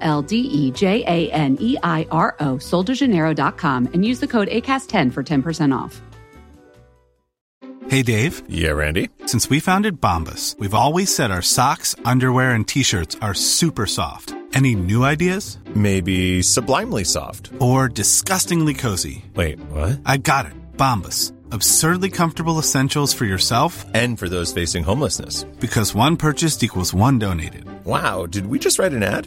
L D E J A N E I R O, soldejaneiro.com, and use the code ACAST10 for 10% off. Hey, Dave. Yeah, Randy. Since we founded Bombus, we've always said our socks, underwear, and t shirts are super soft. Any new ideas? Maybe sublimely soft. Or disgustingly cozy? Wait, what? I got it. Bombus. Absurdly comfortable essentials for yourself And for those facing homelessness. because one purchased equals one donated. Wow, did we just write an ad?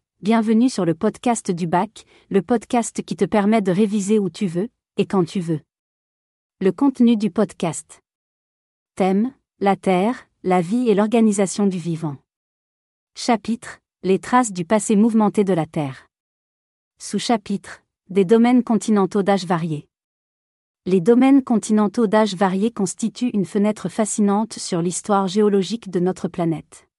bienvenue sur le podcast du bac, le podcast qui te permet de réviser où tu veux, et quand tu veux. Le contenu du podcast. Thème, la Terre, la vie et l'organisation du vivant. Chapitre, les traces du passé mouvementé de la Terre. Sous-chapitre, des domaines continentaux d'âge varié. Les domaines continentaux d'âge varié constituent une fenêtre fascinante sur l'histoire géologique de notre planète.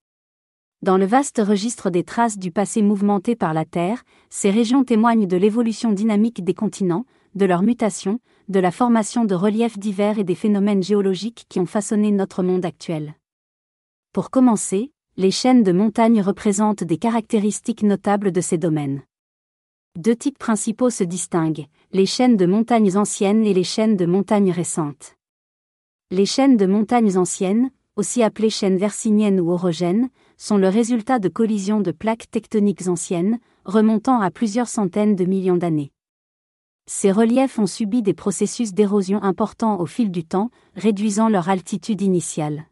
Dans le vaste registre des traces du passé mouvementé par la Terre, ces régions témoignent de l'évolution dynamique des continents, de leur mutation, de la formation de reliefs divers et des phénomènes géologiques qui ont façonné notre monde actuel. Pour commencer, les chaînes de montagnes représentent des caractéristiques notables de ces domaines. Deux types principaux se distinguent, les chaînes de montagnes anciennes et les chaînes de montagnes récentes. Les chaînes de montagnes anciennes, aussi appelées chaînes versiniennes ou orogènes, sont le résultat de collisions de plaques tectoniques anciennes, remontant à plusieurs centaines de millions d'années. Ces reliefs ont subi des processus d'érosion importants au fil du temps, réduisant leur altitude initiale.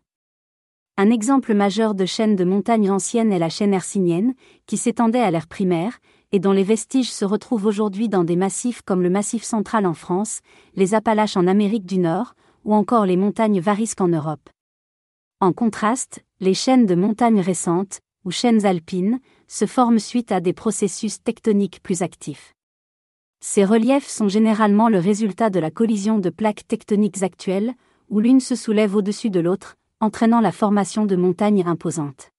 Un exemple majeur de chaîne de montagnes anciennes est la chaîne hercynienne, qui s'étendait à l'ère primaire, et dont les vestiges se retrouvent aujourd'hui dans des massifs comme le Massif central en France, les Appalaches en Amérique du Nord, ou encore les montagnes Varisques en Europe. En contraste, les chaînes de montagnes récentes, ou chaînes alpines, se forment suite à des processus tectoniques plus actifs. Ces reliefs sont généralement le résultat de la collision de plaques tectoniques actuelles, où l'une se soulève au-dessus de l'autre, entraînant la formation de montagnes imposantes.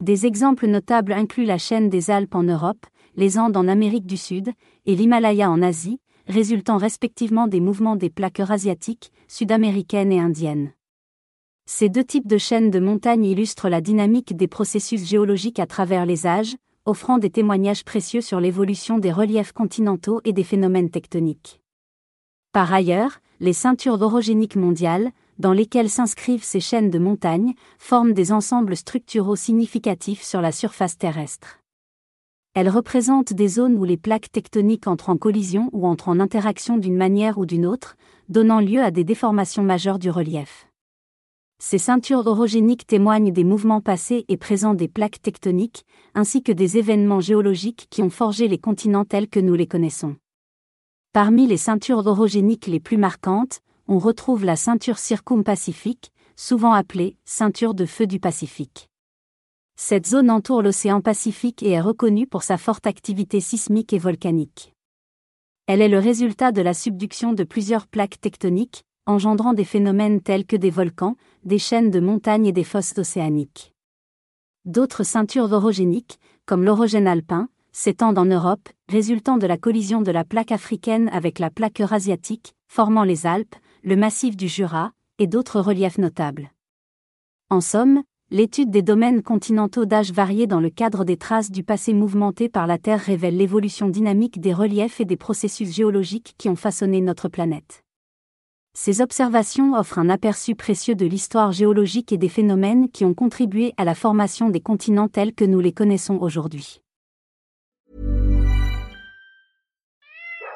Des exemples notables incluent la chaîne des Alpes en Europe, les Andes en Amérique du Sud, et l'Himalaya en Asie, résultant respectivement des mouvements des plaques eurasiatiques, sud-américaines et indiennes. Ces deux types de chaînes de montagnes illustrent la dynamique des processus géologiques à travers les âges, offrant des témoignages précieux sur l'évolution des reliefs continentaux et des phénomènes tectoniques. Par ailleurs, les ceintures orogéniques mondiales, dans lesquelles s'inscrivent ces chaînes de montagnes, forment des ensembles structuraux significatifs sur la surface terrestre. Elles représentent des zones où les plaques tectoniques entrent en collision ou entrent en interaction d'une manière ou d'une autre, donnant lieu à des déformations majeures du relief. Ces ceintures orogéniques témoignent des mouvements passés et présents des plaques tectoniques, ainsi que des événements géologiques qui ont forgé les continents tels que nous les connaissons. Parmi les ceintures orogéniques les plus marquantes, on retrouve la ceinture circumpacifique, souvent appelée ceinture de feu du Pacifique. Cette zone entoure l'océan Pacifique et est reconnue pour sa forte activité sismique et volcanique. Elle est le résultat de la subduction de plusieurs plaques tectoniques, engendrant des phénomènes tels que des volcans, des chaînes de montagnes et des fosses océaniques. D'autres ceintures orogéniques, comme l'orogène alpin, s'étendent en Europe, résultant de la collision de la plaque africaine avec la plaque eurasiatique, formant les Alpes, le massif du Jura, et d'autres reliefs notables. En somme, l'étude des domaines continentaux d'âge varié dans le cadre des traces du passé mouvementé par la Terre révèle l'évolution dynamique des reliefs et des processus géologiques qui ont façonné notre planète. Ces observations offrent un aperçu précieux de l'histoire géologique et des phénomènes qui ont contribué à la formation des continents tels que nous les connaissons aujourd'hui.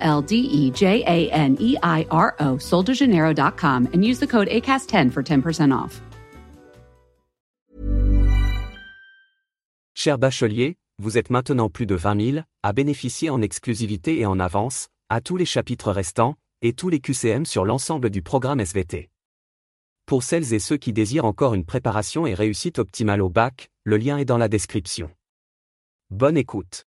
L D E J A N E I R O, and use the code ACAST10 for 10% off. Cher bachelier, vous êtes maintenant plus de 20 000 à bénéficier en exclusivité et en avance, à tous les chapitres restants, et tous les QCM sur l'ensemble du programme SVT. Pour celles et ceux qui désirent encore une préparation et réussite optimale au bac, le lien est dans la description. Bonne écoute.